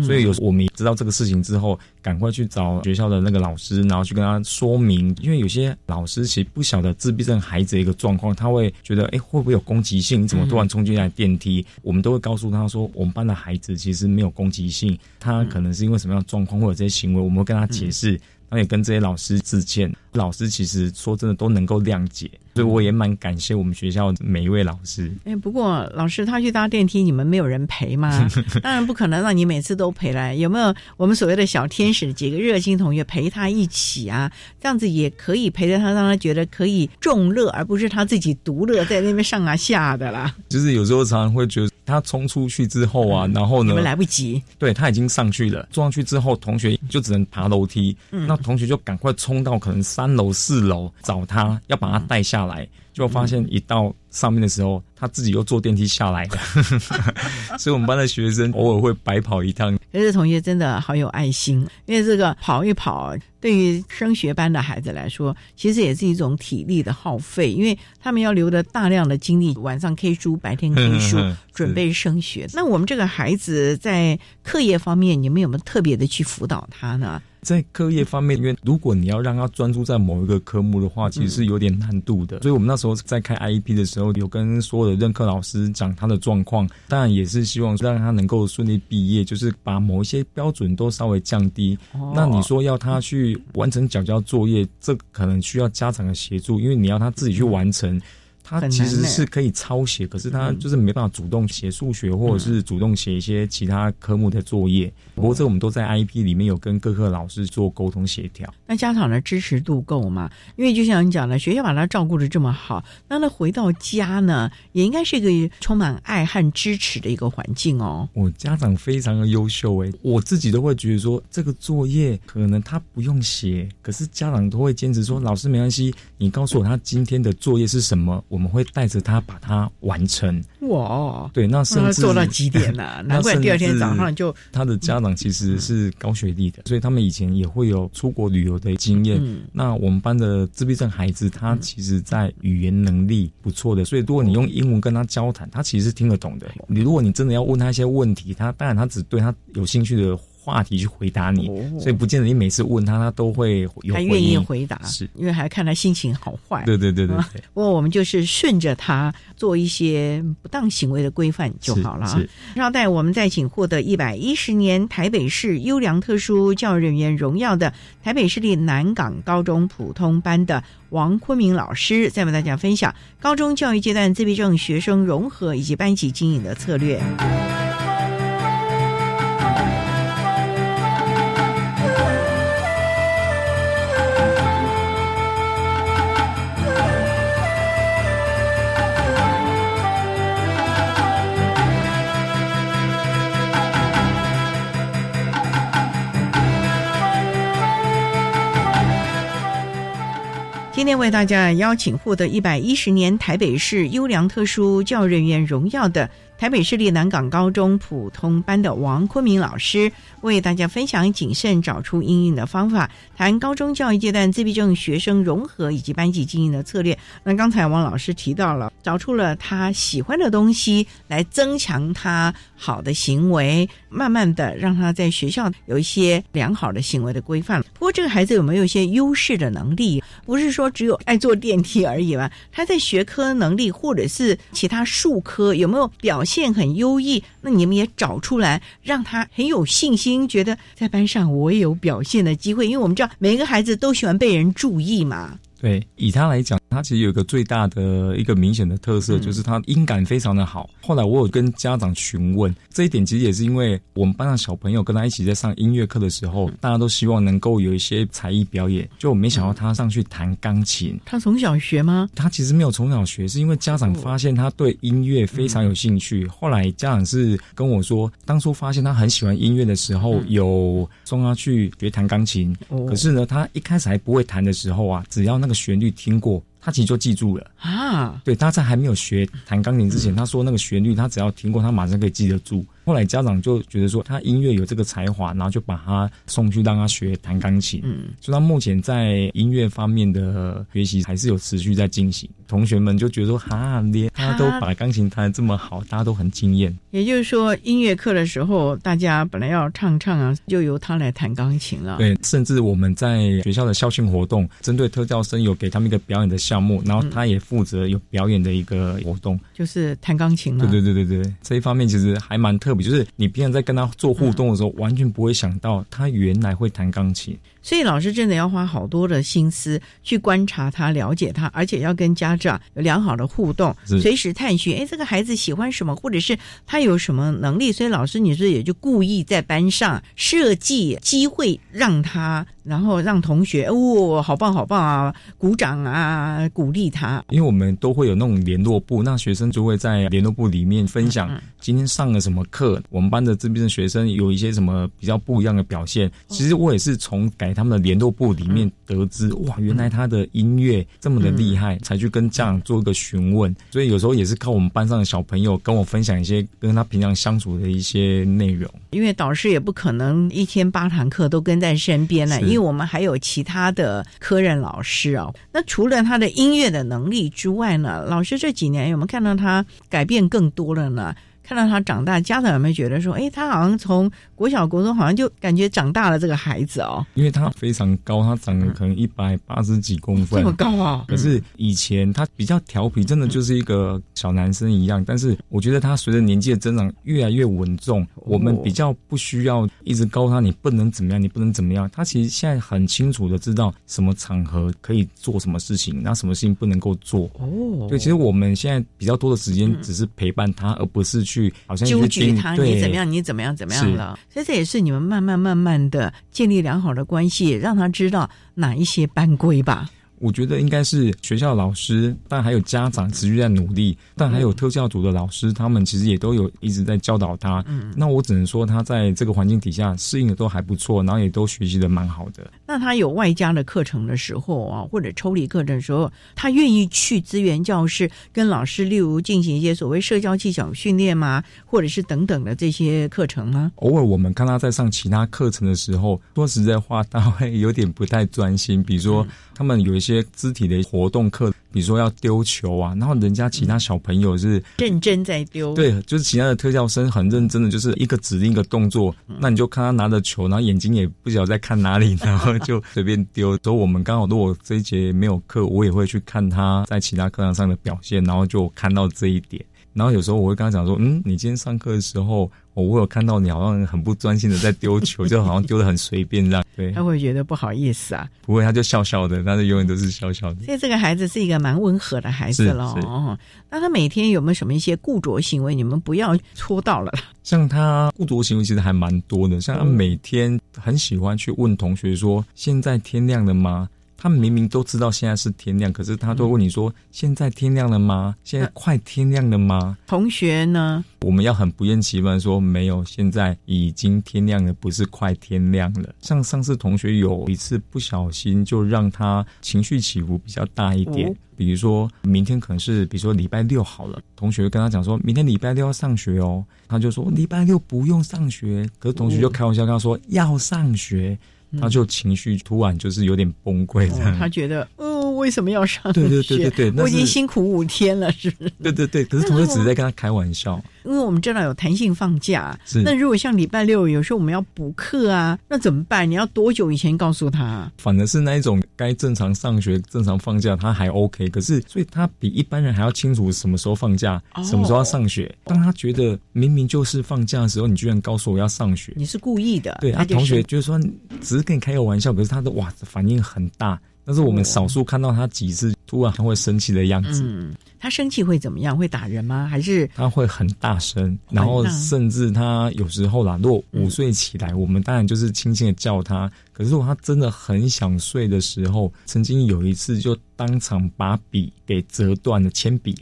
所以有我们知道这个事情之后，赶快去找学校的那个老师，然后去跟他说明。因为有些老师其实不晓得自闭症孩子的一个状况，他会觉得，哎，会不会有攻击性？你怎么突然冲进来电梯？我们都会告诉他说，我们班的孩子其实没有攻击性，他可能是因为什么样的状况或者这些行为，我们会跟他解释。然后也跟这些老师致歉。老师其实说真的都能够谅解，所以我也蛮感谢我们学校每一位老师。哎，不过老师他去搭电梯，你们没有人陪吗？当然不可能让你每次都陪来。有没有我们所谓的小天使几个热心同学陪他一起啊？这样子也可以陪着他，让他觉得可以众乐，而不是他自己独乐在那边上啊下的啦。就是有时候常常会觉得他冲出去之后啊，然后呢，你们来不及。对他已经上去了，坐上去之后，同学就只能爬楼梯。嗯，那同学就赶快冲到可能三。楼、四楼找他，要把他带下来，就发现一到上面的时候，他自己又坐电梯下来了。所以，我们班的学生偶尔会白跑一趟。可是同学真的好有爱心，因为这个跑一跑，对于升学班的孩子来说，其实也是一种体力的耗费，因为他们要留的大量的精力，晚上 K 书，白天 K 书，准备升学。那我们这个孩子在课业方面，你们有没有特别的去辅导他呢？在课业方面，因为如果你要让他专注在某一个科目的话，其实是有点难度的。所以我们那时候在开 IEP 的时候，有跟所有的任课老师讲他的状况，当然也是希望让他能够顺利毕业，就是把某一些标准都稍微降低。那你说要他去完成缴交作业，这可能需要家长的协助，因为你要他自己去完成。他其实是可以抄写，可是他就是没办法主动写数学，或者是主动写一些其他科目的作业。不过这我们都在 IEP 里面有跟各科老师做沟通协调。那家长的支持度够吗？因为就像你讲的，学校把他照顾的这么好，那他回到家呢，也应该是一个充满爱和支持的一个环境哦。我家长非常的优秀哎，我自己都会觉得说，这个作业可能他不用写，可是家长都会坚持说，老师没关系，你告诉我他今天的作业是什么，我。们会带着他把它完成。哇，对，那甚至做到几点呢？难怪第二天早上就。他的家长其实是高学历的，所以他们以前也会有出国旅游的经验。那我们班的自闭症孩子，他其实在语言能力不错的，所以如果你用英文跟他交谈，他其实是听得懂的。你如果你真的要问他一些问题，他当然他只对他有兴趣的。话题去回答你，所以不见得你每次问他，他都会有愿意回答，是因为还看他心情好坏。对对对对对。不过我们就是顺着他做一些不当行为的规范就好了啊。稍待，我们再请获得一百一十年台北市优良特殊教育人员荣耀的台北市立南港高中普通班的王坤明老师，再为大家分享高中教育阶段自闭症学生融合以及班级经营的策略。今天为大家邀请获得一百一十年台北市优良特殊教育人员荣耀的。台北市立南港高中普通班的王坤明老师为大家分享谨慎找出应用的方法，谈高中教育阶段自闭症学生融合以及班级经营的策略。那刚才王老师提到了，找出了他喜欢的东西来增强他好的行为，慢慢的让他在学校有一些良好的行为的规范。不过这个孩子有没有一些优势的能力？不是说只有爱坐电梯而已吧？他在学科能力或者是其他数科有没有表现？很优异，那你们也找出来，让他很有信心，觉得在班上我也有表现的机会。因为我们知道每一个孩子都喜欢被人注意嘛。对，以他来讲，他其实有一个最大的一个明显的特色，就是他音感非常的好。后来我有跟家长询问这一点，其实也是因为我们班上小朋友跟他一起在上音乐课的时候，大家都希望能够有一些才艺表演。就没想到他上去弹钢琴。他从小学吗？他其实没有从小学，是因为家长发现他对音乐非常有兴趣。后来家长是跟我说，当初发现他很喜欢音乐的时候，有送他去学弹钢琴。可是呢，他一开始还不会弹的时候啊，只要那个。旋律听过，他其实就记住了啊。对，他在还没有学弹钢琴之前，他说那个旋律，他只要听过，他马上可以记得住。后来家长就觉得说他音乐有这个才华，然后就把他送去让他学弹钢琴。嗯，所以他目前在音乐方面的学习还是有持续在进行。同学们就觉得说哈，连他都把钢琴弹得这么好，大家都很惊艳。也就是说，音乐课的时候，大家本来要唱唱啊，就由他来弹钢琴了。对，甚至我们在学校的校庆活动，针对特教生有给他们一个表演的项目，然后他也负责有表演的一个活动，就是弹钢琴了。对对对对对，这一方面其实还蛮特。特别，就是你平常在跟他做互动的时候，完全不会想到他原来会弹钢琴。所以老师真的要花好多的心思去观察他、了解他，而且要跟家长有良好的互动，随时探寻。哎，这个孩子喜欢什么，或者是他有什么能力？所以老师，你是也就故意在班上设计机会让他，然后让同学哦，好棒好棒啊，鼓掌啊，鼓励他。因为我们都会有那种联络部，那学生就会在联络部里面分享今天上了什么课。我们班的自闭症学生有一些什么比较不一样的表现。其实我也是从改。他们的联络部里面得知，哇，原来他的音乐这么的厉害，才去跟家长做一个询问。所以有时候也是靠我们班上的小朋友跟我分享一些跟他平常相处的一些内容。因为导师也不可能一天八堂课都跟在身边了，因为我们还有其他的科任老师啊。那除了他的音乐的能力之外呢，老师这几年有没有看到他改变更多了呢？看到他长大，家长有没有觉得说，哎，他好像从国小、国中，好像就感觉长大了这个孩子哦？因为他非常高，他长得可能一百八十几公分，这么高啊！可是以前他比较调皮，真的就是一个小男生一样。但是我觉得他随着年纪的增长，越来越稳重。我们比较不需要一直告诉他你不能怎么样，你不能怎么样。他其实现在很清楚的知道什么场合可以做什么事情，那什么事情不能够做。哦，对，其实我们现在比较多的时间只是陪伴他，而不是去好像纠结他，你怎么样，你怎么样，怎么样了。所以这也是你们慢慢慢慢的建立良好的关系，让他知道哪一些班规吧。我觉得应该是学校老师，但还有家长持续在努力，但还有特教组的老师，他们其实也都有一直在教导他。嗯，那我只能说他在这个环境底下适应的都还不错，然后也都学习的蛮好的。那他有外加的课程的时候啊，或者抽离课程的时候，他愿意去资源教室跟老师，例如进行一些所谓社交技巧训练吗？或者是等等的这些课程吗？偶尔我们看他在上其他课程的时候，说实在话，他会有点不太专心，比如说。他们有一些肢体的活动课，比如说要丢球啊，然后人家其他小朋友是认真在丢，对，就是其他的特效生很认真的，就是一个指令一个动作，那你就看他拿着球，然后眼睛也不晓得在看哪里，然后就随便丢。所以我们刚好如果这一节没有课，我也会去看他在其他课堂上的表现，然后就看到这一点。然后有时候我会跟他讲说，嗯，你今天上课的时候。我我有看到你好像很不专心的在丢球，就好像丢的很随便这样。对，他会觉得不好意思啊。不会，他就笑笑的，但是永远都是笑笑的。所以这个孩子是一个蛮温和的孩子喽哦。那他每天有没有什么一些固着行为？你们不要戳到了。像他固着行为其实还蛮多的，像他每天很喜欢去问同学说：“现在天亮了吗？”他们明明都知道现在是天亮，可是他都问你说：“现在天亮了吗？现在快天亮了吗？”同学呢？我们要很不厌其烦说：“没有，现在已经天亮了，不是快天亮了。”像上次同学有一次不小心，就让他情绪起伏比较大一点。比如说明天可能是，比如说礼拜六好了，同学跟他讲说：“明天礼拜六要上学哦。”他就说：“礼拜六不用上学。”可是同学就开玩笑跟他说：“要上学。”他就情绪突然就是有点崩溃，这样。他觉得，哦，为什么要上学？对对对对对，我已经辛苦五天了，是不是？对对对，可是同学只是在跟他开玩笑。因为我们知道有弹性放假，那如果像礼拜六，有时候我们要补课啊，那怎么办？你要多久以前告诉他？反而是那一种该正常上学、正常放假，他还 OK。可是，所以他比一般人还要清楚什么时候放假，什么时候要上学。当他觉得明明就是放假的时候，你居然告诉我要上学，你是故意的。对，他同学就是说只是跟你开个玩笑，可是他的哇反应很大。但是我们少数看到他几次突然他会生气的样子。嗯，他生气会怎么样？会打人吗？还是他会很大声？然后甚至他有时候啦，如果午睡起来，我们当然就是轻轻的叫他。可是如果他真的很想睡的时候，曾经有一次就当场把笔给折断了，铅笔。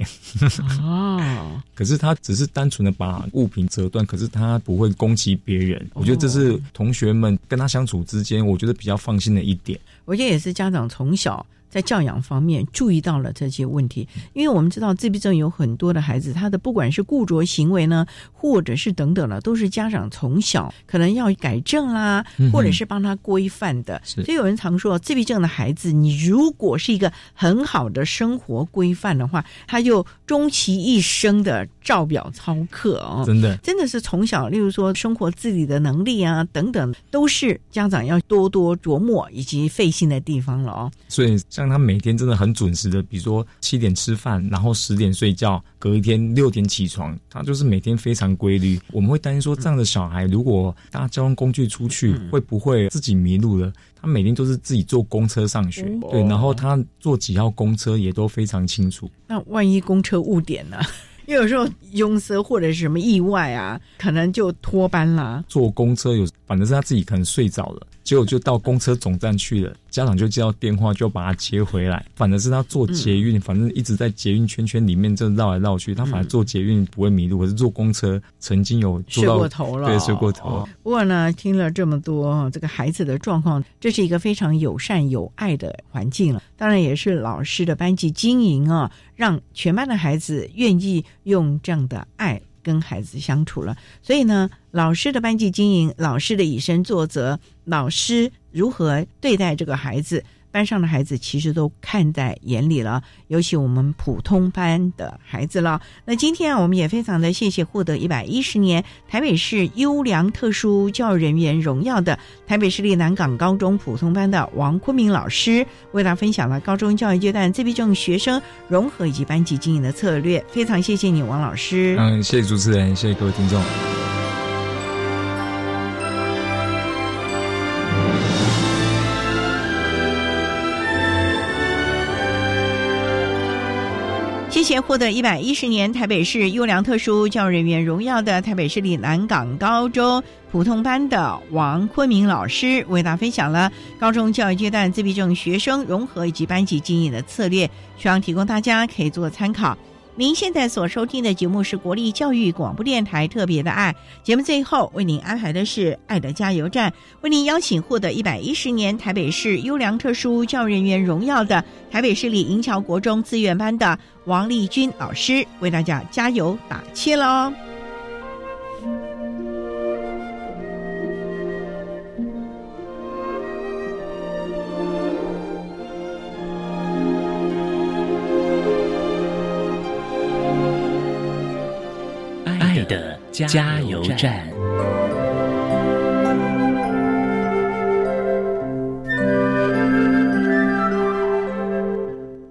哦。可是他只是单纯的把物品折断，可是他不会攻击别人。我觉得这是同学们跟他相处之间，我觉得比较放心的一点。我觉得也是家长从小。在教养方面注意到了这些问题，因为我们知道自闭症有很多的孩子，他的不管是固着行为呢，或者是等等了，都是家长从小可能要改正啦，或者是帮他规范的。所以有人常说，自闭症的孩子，你如果是一个很好的生活规范的话，他就终其一生的照表操课哦，真的，真的是从小，例如说生活自理的能力啊等等，都是家长要多多琢磨以及费心的地方了哦。所以像他每天真的很准时的，比如说七点吃饭，然后十点睡觉，隔一天六点起床，他就是每天非常规律。我们会担心说，这样的小孩如果搭交通工具出去，会不会自己迷路了？他每天都是自己坐公车上学，对，然后他坐几号公车也都非常清楚。那万一公车误点呢？因 为有时候拥塞或者是什么意外啊，可能就脱班啦。坐公车有，反正是他自己可能睡着了。结果就到公车总站去了，家长就接到电话，就把他接回来。反正是他坐捷运，反正一直在捷运圈圈里面这绕来绕去。他反正坐捷运不会迷路，可是坐公车曾经有睡过头了，对，睡过头。不过呢，听了这么多这个孩子的状况，这是一个非常友善有爱的环境了。当然也是老师的班级经营啊，让全班的孩子愿意用这样的爱。跟孩子相处了，所以呢，老师的班级经营，老师的以身作则，老师如何对待这个孩子。班上的孩子其实都看在眼里了，尤其我们普通班的孩子了。那今天啊，我们也非常的谢谢获得一百一十年台北市优良特殊教育人员荣耀的台北市立南港高中普通班的王坤明老师，为大家分享了高中教育阶段自闭症学生融合以及班级经营的策略。非常谢谢你，王老师。嗯，谢谢主持人，谢谢各位听众。前获得一百一十年台北市优良特殊教育人员荣耀的台北市立南港高中普通班的王坤明老师，为大家分享了高中教育阶段自闭症学生融合以及班级经营的策略，希望提供大家可以做参考。您现在所收听的节目是国立教育广播电台特别的爱节目，最后为您安排的是爱的加油站，为您邀请获得一百一十年台北市优良特殊教育人员荣耀的台北市立银桥国中资源班的王丽君老师，为大家加油打气喽。加油站。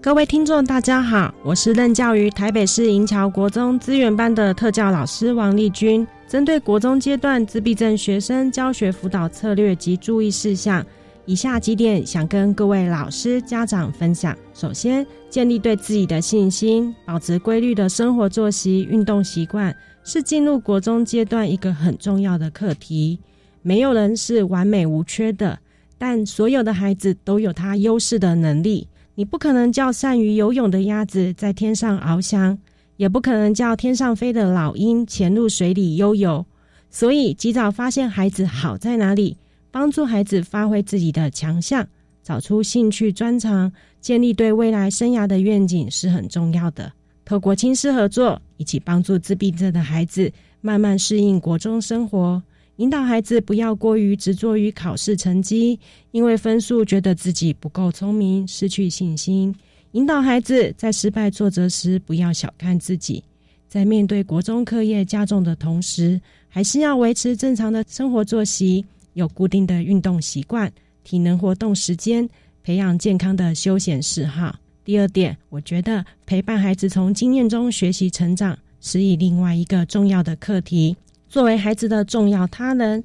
各位听众，大家好，我是任教于台北市银桥国中资源班的特教老师王丽君。针对国中阶段自闭症学生教学辅导策略及注意事项，以下几点想跟各位老师、家长分享。首先，建立对自己的信心，保持规律的生活作息、运动习惯。是进入国中阶段一个很重要的课题。没有人是完美无缺的，但所有的孩子都有他优势的能力。你不可能叫善于游泳的鸭子在天上翱翔，也不可能叫天上飞的老鹰潜入水里悠游。所以，及早发现孩子好在哪里，帮助孩子发挥自己的强项，找出兴趣专长，建立对未来生涯的愿景是很重要的。透过亲师合作，一起帮助自闭症的孩子慢慢适应国中生活，引导孩子不要过于执着于考试成绩，因为分数觉得自己不够聪明，失去信心。引导孩子在失败挫折时不要小看自己，在面对国中课业加重的同时，还是要维持正常的生活作息，有固定的运动习惯、体能活动时间，培养健康的休闲嗜好。第二点，我觉得陪伴孩子从经验中学习成长，是以另外一个重要的课题。作为孩子的重要他人，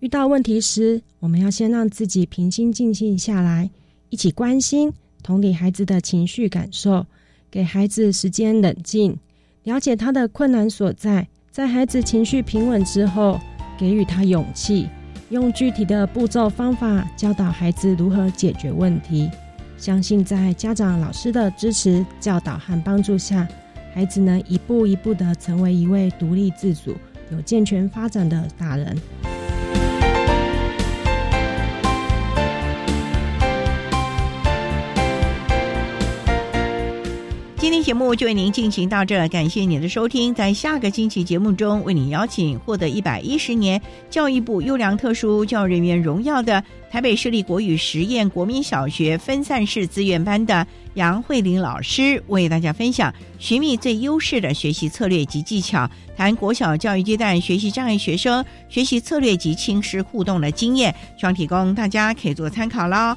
遇到问题时，我们要先让自己平心静气下来，一起关心、同理孩子的情绪感受，给孩子时间冷静，了解他的困难所在。在孩子情绪平稳之后，给予他勇气，用具体的步骤方法教导孩子如何解决问题。相信在家长、老师的支持、教导和帮助下，孩子能一步一步的成为一位独立自主、有健全发展的大人。今天节目就为您进行到这，感谢您的收听。在下个星期节目中，为您邀请获得一百一十年教育部优良特殊教育人员荣耀的台北市立国语实验国民小学分散式资源班的杨慧玲老师，为大家分享寻觅最优势的学习策略及技巧，谈国小教育阶段学习障碍学生学习策略及亲师互动的经验，希望提供大家可以做参考喽。